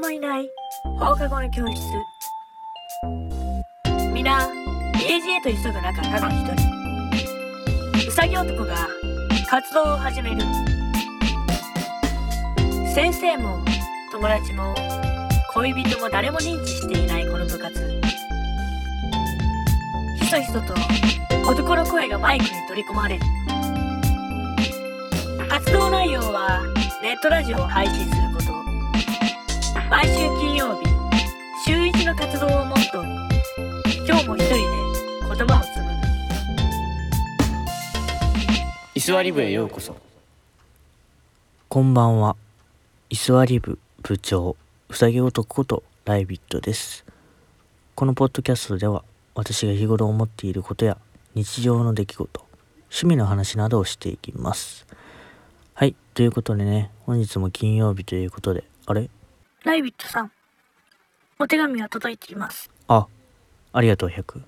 誰もいない。放課後の教室。皆家路へと急ぐ中ただ一人。うさぎ男が活動を始める。先生も友達も恋人も誰も認知していないこの部活。ひそひそと男の声がマイクに取り込まれる。活動内容はネットラジオを配信すること。毎週金曜日週一の活動をモットーに今日も一人で言葉を紡ぐ居座り部へようこそこんばんは。居座り部部長、うさぎ男ことライビットです。このポッドキャストでは、私が日頃思っていることや日常の出来事、趣味の話などをしていきます。はい、ということでね、本日も金曜日ということで、あれ？ライビットさんお手紙が届いていますあ、ありがとう、100。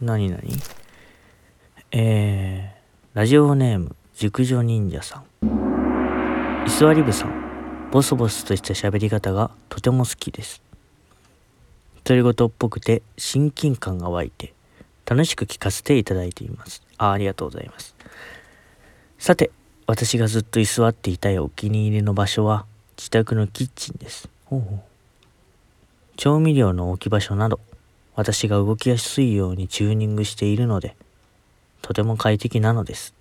なになにえー、ラジオネーム、熟女忍者さん。居座り部さん、ボソボソとした喋り方がとても好きです。独り言っぽくて親近感が湧いて、楽しく聞かせていただいています。あありがとうございます。さて、私がずっと居座っていたいお気に入りの場所は、自宅のキッチンです。ほうほう。調味料の置き場所など私が動きやすいようにチューニングしているのでとても快適なのです。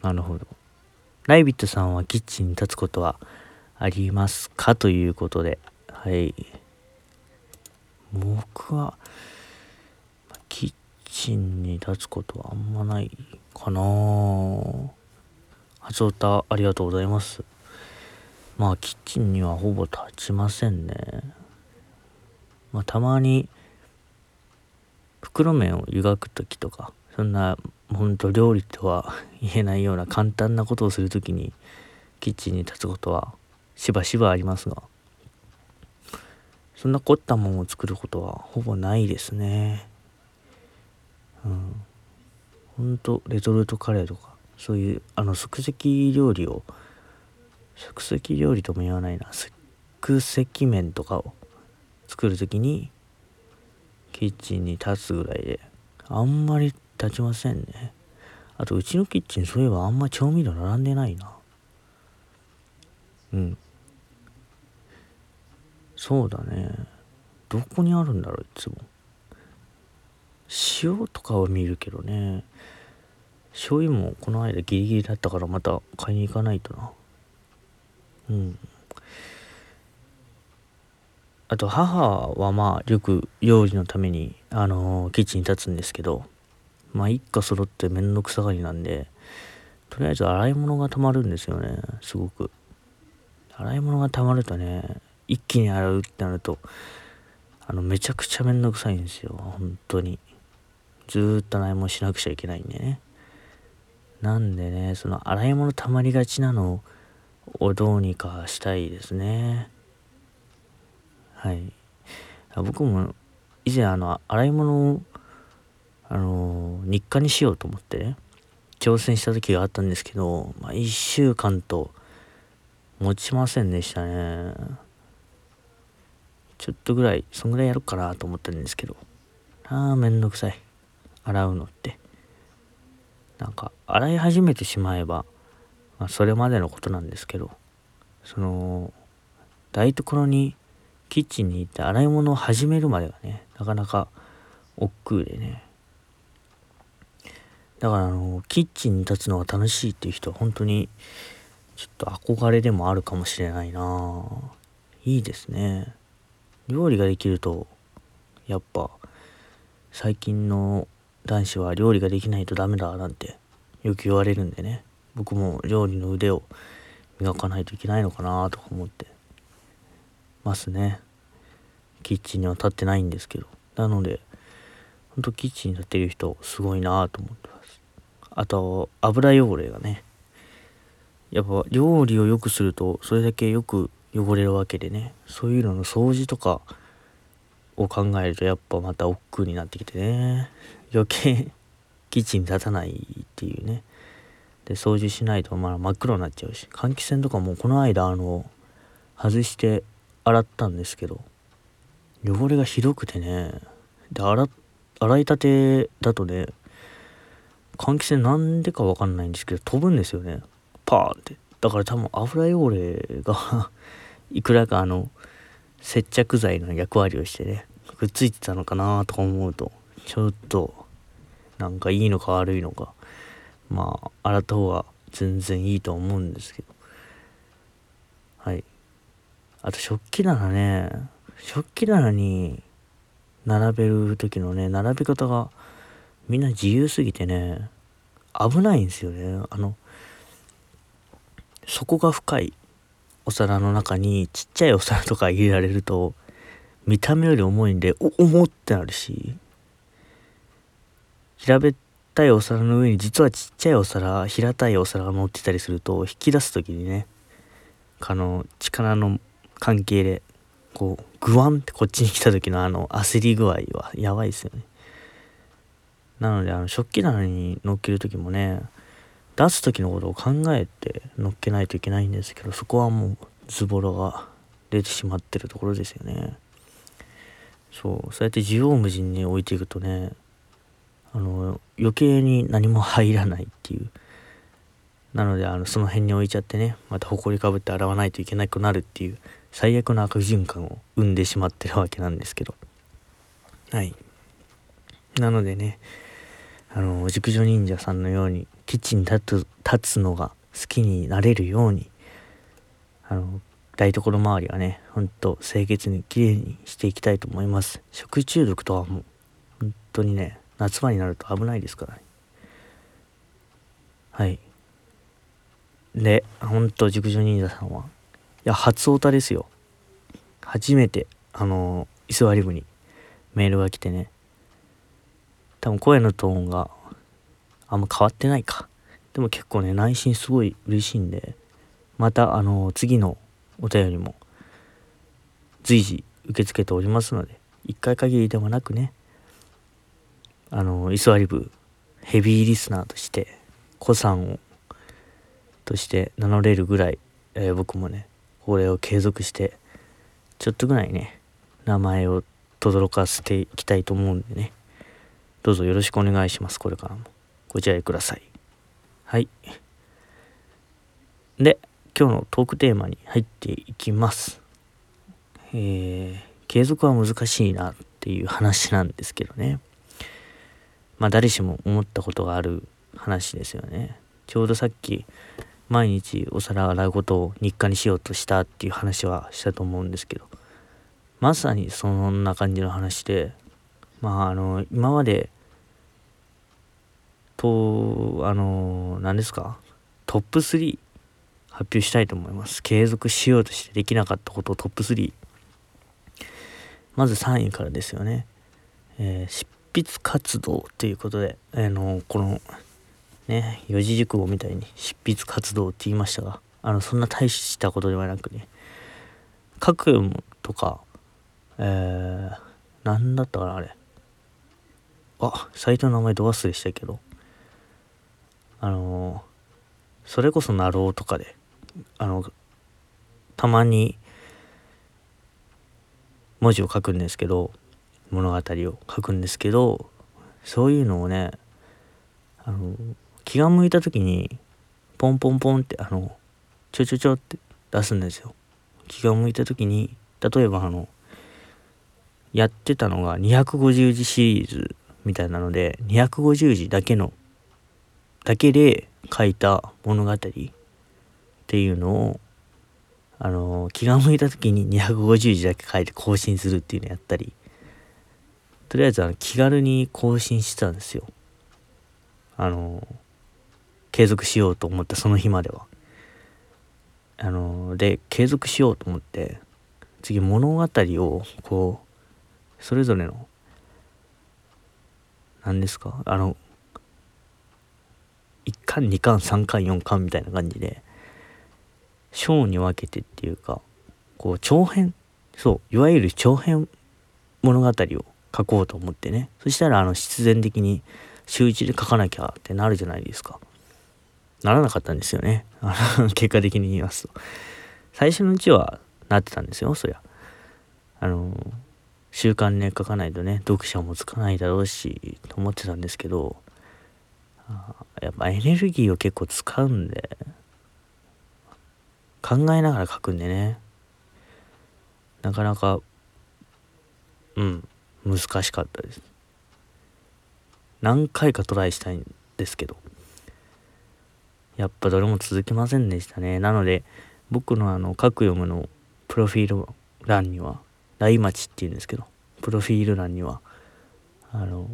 なるほど。ライビットさんはキッチンに立つことはありますか？ということではい。僕はキッチンに立つことはあんまないかな。初歌ありがとうございますまあキッチンにはほぼ立ちませんね。まあたまに袋麺を湯がく時とかそんなほんと料理とは 言えないような簡単なことをする時にキッチンに立つことはしばしばありますがそんな凝ったもんを作ることはほぼないですね。うん。ほんとレトルトカレーとかそういうあの即席料理を即席料理とも言わないな。即席麺とかを作る時にキッチンに立つぐらいであんまり立ちませんね。あとうちのキッチンそういえばあんま調味料並んでないな。うん。そうだね。どこにあるんだろういつも。塩とかは見るけどね。醤油もこの間ギリギリだったからまた買いに行かないとな。うん。あと母はまあよく料理のためにあのーキッチンに立つんですけどまあ一家揃ってめんどくさがりなんでとりあえず洗い物が溜まるんですよねすごく。洗い物が溜まるとね一気に洗うってなるとあのめちゃくちゃめんどくさいんですよ本当に。ずっと洗い物しなくちゃいけないんでね。なんでねその洗い物溜まりがちなのををどうにかしたいですね。はい。僕も以前あの洗い物をあの日課にしようと思ってね挑戦した時があったんですけど、まあ、1週間と持ちませんでしたね。ちょっとぐらい、そんぐらいやろうかなと思ったんですけど、ああ、めんどくさい。洗うのって。なんか、洗い始めてしまえば、まあ、それまでのことなんですけどその台所にキッチンに行って洗い物を始めるまでがねなかなか億劫でね。だからあのキッチンに立つのが楽しいっていう人は本当にちょっと憧れでもあるかもしれないな。いいですね。料理ができるとやっぱ最近の男子は料理ができないとダメだなんてよく言われるんでね。僕も料理の腕を磨かないといけないのかなとか思ってますね。キッチンには立ってないんですけど。なのでほんとキッチンに立ってる人すごいなと思ってます。あと油汚れがね。やっぱ料理をよくするとそれだけよく汚れるわけでね。そういうのの掃除とかを考えるとやっぱまた億劫になってきてね。余計キッチンに立たないっていうね。で掃除しないとまあ真っ黒になっちゃうし換気扇とかもこの間あの外して洗ったんですけど汚れがひどくてねで洗洗いたてだとね換気扇なんでかわかんないんですけど飛ぶんですよね。パーンって。だから多分油汚れが いくらかあの接着剤の役割をしてねくっついてたのかなとか思うとちょっとなんかいいのか悪いのか。まあ洗った方が全然いいと思うんですけど。はい。あと食器棚ね。食器棚に並べる時のね並べ方がみんな自由すぎてね危ないんですよね。あの底が深いお皿の中にちっちゃいお皿とか入れられると見た目より重いんでお重ってなるし平べったいお皿の上に実はちっちゃいお皿平たいお皿が乗ってたりすると引き出す時にねあの力の関係でこうグワンってこっちに来た時のあの焦り具合はやばいですよね。なのであの食器棚に乗っける時もね出す時のことを考えて乗っけないといけないんですけどそこはもうズボラが出てしまってるところですよね。そうそうやって縦横無尽に置いていくとねあの余計に何も入らないっていう。なのであのその辺に置いちゃってねまた埃かぶって洗わないといけなくなるっていう最悪の悪循環を生んでしまってるわけなんですけど。はい。なのでねあの熟女忍者さんのようにキッチンに立つ立つのが好きになれるようにあの台所周りはねほんと清潔にきれいにしていきたいと思います。食中毒とはもう本当にね夏場になると危ないですからね。はい。でほんと熟女忍者さんは。いや初オタですよ。初めてあの居座り部にメールが来てね。多分声のトーンがあんま変わってないか。でも結構ね内心すごい嬉しいんでまたあの次のお便りも随時受け付けておりますので一回限りではなくねあの居座り部ヘビーリスナーとして子さんをとして名乗れるぐらい、えー、僕もねこれを継続してちょっとぐらいね名前を轟かせていきたいと思うんでねどうぞよろしくお願いしますこれからも。ご自愛ください。はい。で今日のトークテーマに入っていきます。えー、継続は難しいなっていう話なんですけどね。まあ誰しも思ったことがある話ですよね。ちょうどさっき毎日お皿洗うことを日課にしようとしたっていう話はしたと思うんですけどまさにそんな感じの話でまああの今までとあの何ですかトップ3発表したいと思います。継続しようとしてできなかったことをトップ3まず3位からですよね、えー、執筆活動ということで、あのこのね四字熟語みたいに執筆活動って言いましたがあのそんな大したことではなくね書くとかえー、何だったかなあれ。あサイトの名前ど忘れしたけどあの、それこそなろうとかであのたまに文字を書くんですけど物語を書くんですけどそういうのをねあの気が向いた時にポンポンポンってあのちょちょちょって出すんですよ。気が向いた時に例えばあのやってたのが250字シリーズみたいなので250字だけのだけで書いた物語っていうのをあの気が向いた時に250字だけ書いて更新するっていうのやったりとりあえずあの気軽に更新してたんですよあの継続しようと思ったその日までは。あので継続しようと思って次物語をこうそれぞれの何ですかあの1巻2巻3巻4巻みたいな感じで章に分けてっていうかこう長編そういわゆる長編物語を書こうと思ってねそしたらあの必然的に週1で書かなきゃってなるじゃないですか。ならなかったんですよね。あ の結果的に言いますと。最初のうちはなってたんですよそりゃあの習慣ね書かないとね読者もつかないだろうしと思ってたんですけどやっぱエネルギーを結構使うんで考えながら書くんでねなかなかうん難しかったです。何回かトライしたいんですけど。やっぱどれも続きませんでしたね。なので僕のあの各読むのプロフィール欄には大町っていうんですけどプロフィール欄にはあの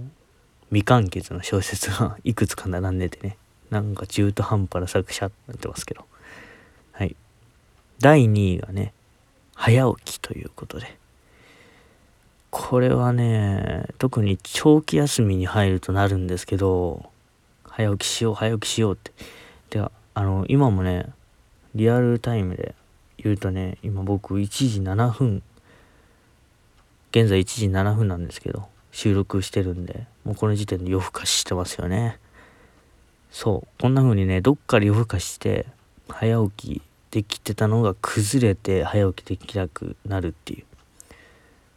未完結の小説が いくつか並んでてねなんか中途半端な作者になってますけど。はい。第2位がね早起きということで。これはね特に長期休みに入るとなるんですけど早起きしよう早起きしようって。であの今もねリアルタイムで言うとね今僕1時7分現在1時7分なんですけど収録してるんでもうこの時点で夜更かししてますよね。そうこんな風にねどっかで夜更かしして早起きできてたのが崩れて早起きできなくなるっていう。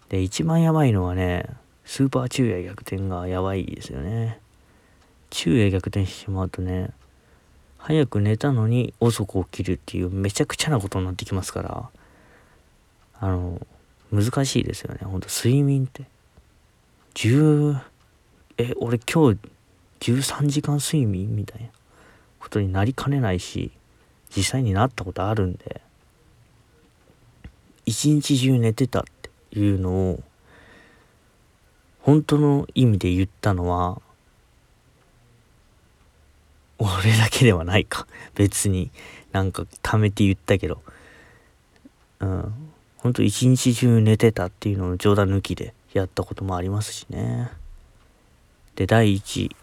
で一番やばいのはねスーパー昼夜逆転がやばいですよね。昼夜逆転してしまうとね早く寝たのに遅く起きるっていうめちゃくちゃなことになってきますからあの難しいですよね。ほんと睡眠って。10え俺今日13時間睡眠みたいな。ことになりかねないし実際になったことあるんで。一日中寝てた。っいうのを本当の意味で言ったのは俺だけではないか。別になんか貯めて言ったけど。うん。ほんと一日中寝てたっていうのを冗談抜きでやったこともありますしね。で第1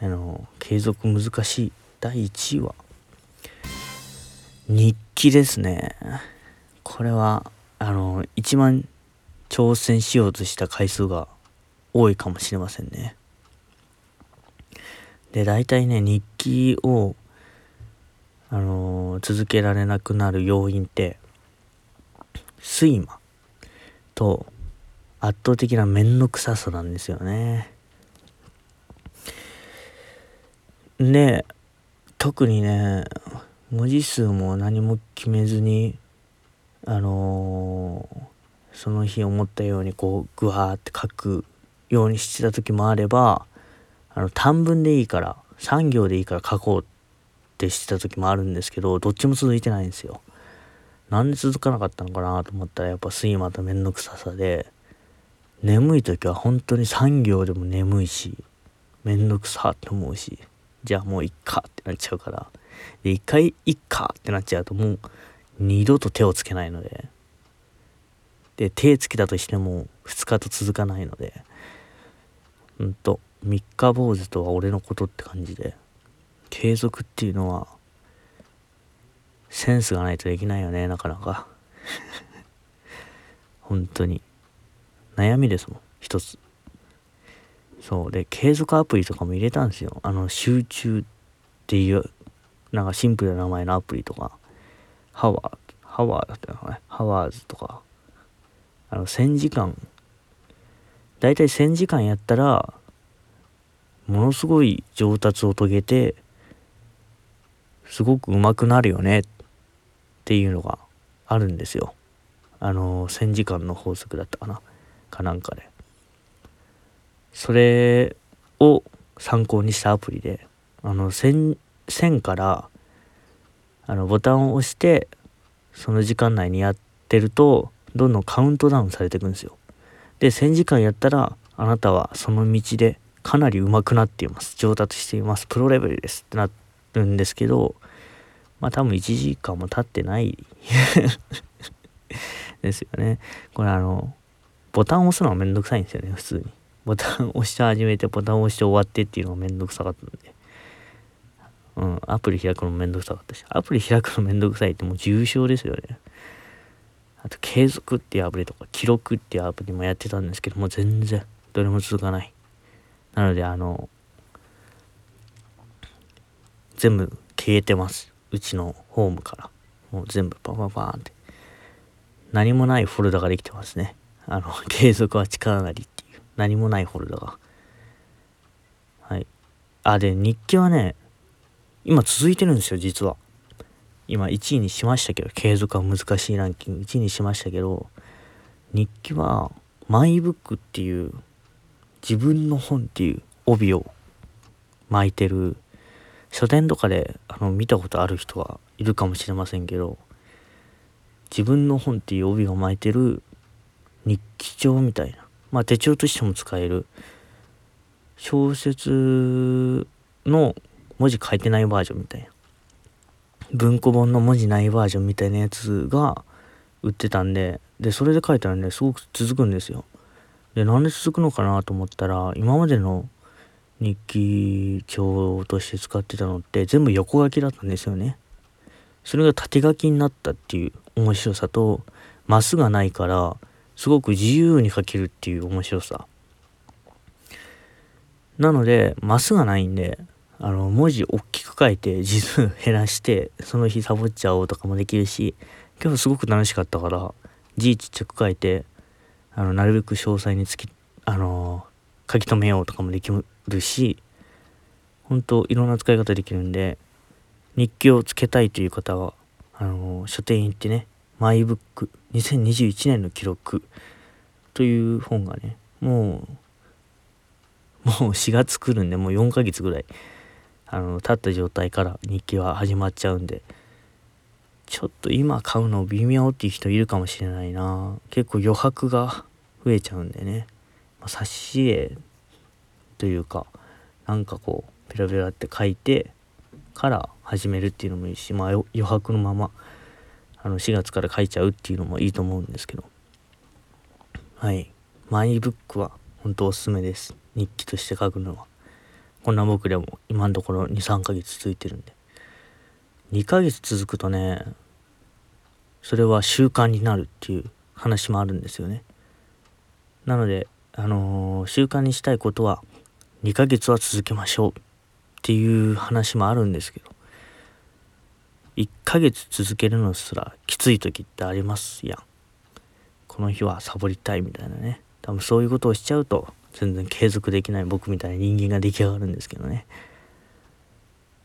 あの継続難しい。第1位は日記ですね。これはあの一番挑戦しようとした回数が多いかもしれませんね。で大体ね日記をあの続けられなくなる要因って睡魔と圧倒的な面倒くささなんですよね。で特にね文字数も何も決めずにあのー、その日思ったようにこうグワーって書くようにしてた時もあればあの短文でいいから3行でいいから書こうってしてた時もあるんですけどどっちも続いてないんですよ。なんで続かなかったのかなと思ったらやっぱ睡魔と面倒くささで眠い時は本当に3行でも眠いし面倒くさって思うしじゃあもういっかってなっちゃうからで一回いっかってなっちゃうともう二度と手をつけないのでで手つけたとしても2日と続かないのでうんと三日坊主とは俺のことって感じで継続っていうのはセンスがないとできないよねなかなか。本当に。悩みですもん一つ。そうで継続アプリとかも入れたんですよ。あの集中っていうなんかシンプルな名前のアプリとか。ハワーハワーだったのね。ハワーズとか。あの1000時間。大体1000時間やったらものすごい上達を遂げてすごく上手くなるよねっていうのがあるんですよ。あの1000時間の法則だったかなかなんかで。それを参考にしたアプリであの 1000, 1000からあのボタンを押してその時間内にやってるとどんどんカウントダウンされていくんですよ。で1000時間やったらあなたはその道でかなり上手くなっています。上達しています。プロレベルですってなるんですけどまあ多分1時間も経ってない ですよね。これあのボタンを押すのはめんどくさいんですよね普通に。ボタン押して始めてボタン押して終わってっていうのがめんどくさかったんで。うんアプリ開くのめんどくさかったし。アプリ開くのめんどくさいってもう重症ですよね。あと継続っていうアプリとか記録っていうアプリもやってたんですけども全然どれも続かない。なのであの全部消えてます。うちのホームから。もう全部パパパーンって。何もないフォルダができてますね。あの 継続は力なりっていう。何もないフォルダが。はい。あで日記はね今続いてるんですよ実は。今1位にしましたけど継続は難しいランキング1位にしましたけど日記はマイブックっていう自分の本っていう帯を巻いてる書店とかであの見たことある人はいるかもしれませんけど自分の本っていう帯が巻いてる日記帳みたいなまあ手帳としても使える小説の文字書いてないバージョンみたいな文庫本の文字ないバージョンみたいなやつが売ってたんででそれで書いたらねすごく続くんですよ。でなんで続くのかなと思ったら今までの日記帳として使ってたのって全部横書きだったんですよね。それが縦書きになったっていう面白さとマスがないからすごく自由に書けるっていう面白さ。なのでマスがないんであの文字大きく書いて字数減らしてその日サボっちゃおうとかもできるし今日すごく楽しかったから字ちっちゃく書いてあのなるべく詳細につきあの書き留めようとかもできるし本当いろんな使い方できるんで日記をつけたいという方はあの書店行ってねマイブック2021年の記録という本がねもうもう4月来るんでもう4ヶ月ぐらいあの立った状態から日記は始まっちゃうんでちょっと今買うの微妙っていう人いるかもしれないな。結構余白が増えちゃうんでね、まあ、挿絵というかなんかこうペラペラって書いてから始めるっていうのもいいしまあ余白のままあの4月から書いちゃうっていうのもいいと思うんですけど。はい。マイブックは本当おすすめです。日記として書くのは。こんな僕でも今のところ23ヶ月続いてるんで。2ヶ月続くとねそれは習慣になるっていう話もあるんですよね。なのであのー、習慣にしたいことは2ヶ月は続けましょうっていう話もあるんですけど。1ヶ月続けるのすらきつい時ってありますやん。この日はサボりたいみたいなね。多分そういうことをしちゃうと全然継続できない僕みたいな人間が出来上がるんですけどね。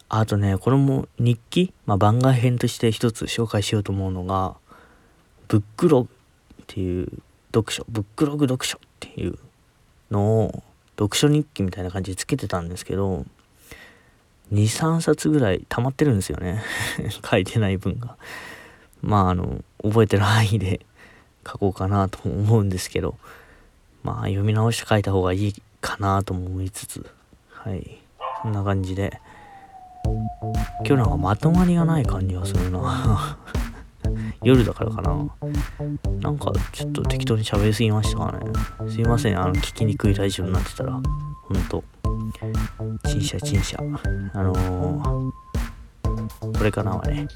あとねこれも日記、まあ、番外編として一つ紹介しようと思うのがブックログっていう読書ブックログ読書っていうのを読書日記みたいな感じでつけてたんですけど23冊ぐらい溜まってるんですよね。書いてない分が。まああの覚えてる範囲で書こうかなと思うんですけど。まあ読み直して書いた方がいいかなとも思いつつ。はい。そんな感じで。今日なんかまとまりがない感じがするな。夜だからかな。なんかちょっと適当に喋りすぎましたかね。すいません。あの聞きにくいラジオになってたら。ほんと。陳謝陳謝。あのー、これからはね。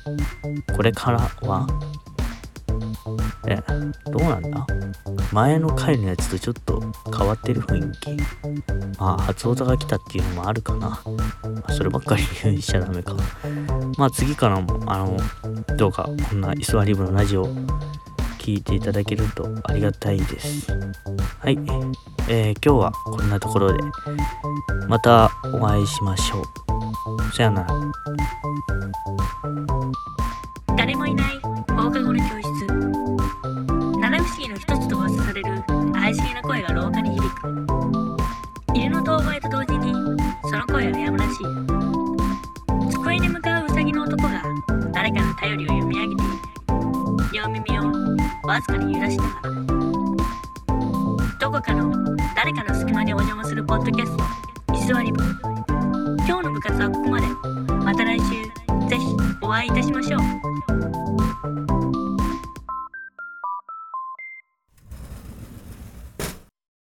これからはえどうなんだ？前の回のやつとちょっと変わってる雰囲気。まあ初音が来たっていうのもあるかな、まあ、そればっかり言うしちゃダメか。まあ次からもあのどうかこんな居座り部のラジオ聞いていただけるとありがたいです。はい。えー、今日はこんなところで。またお会いしましょう。さよなら。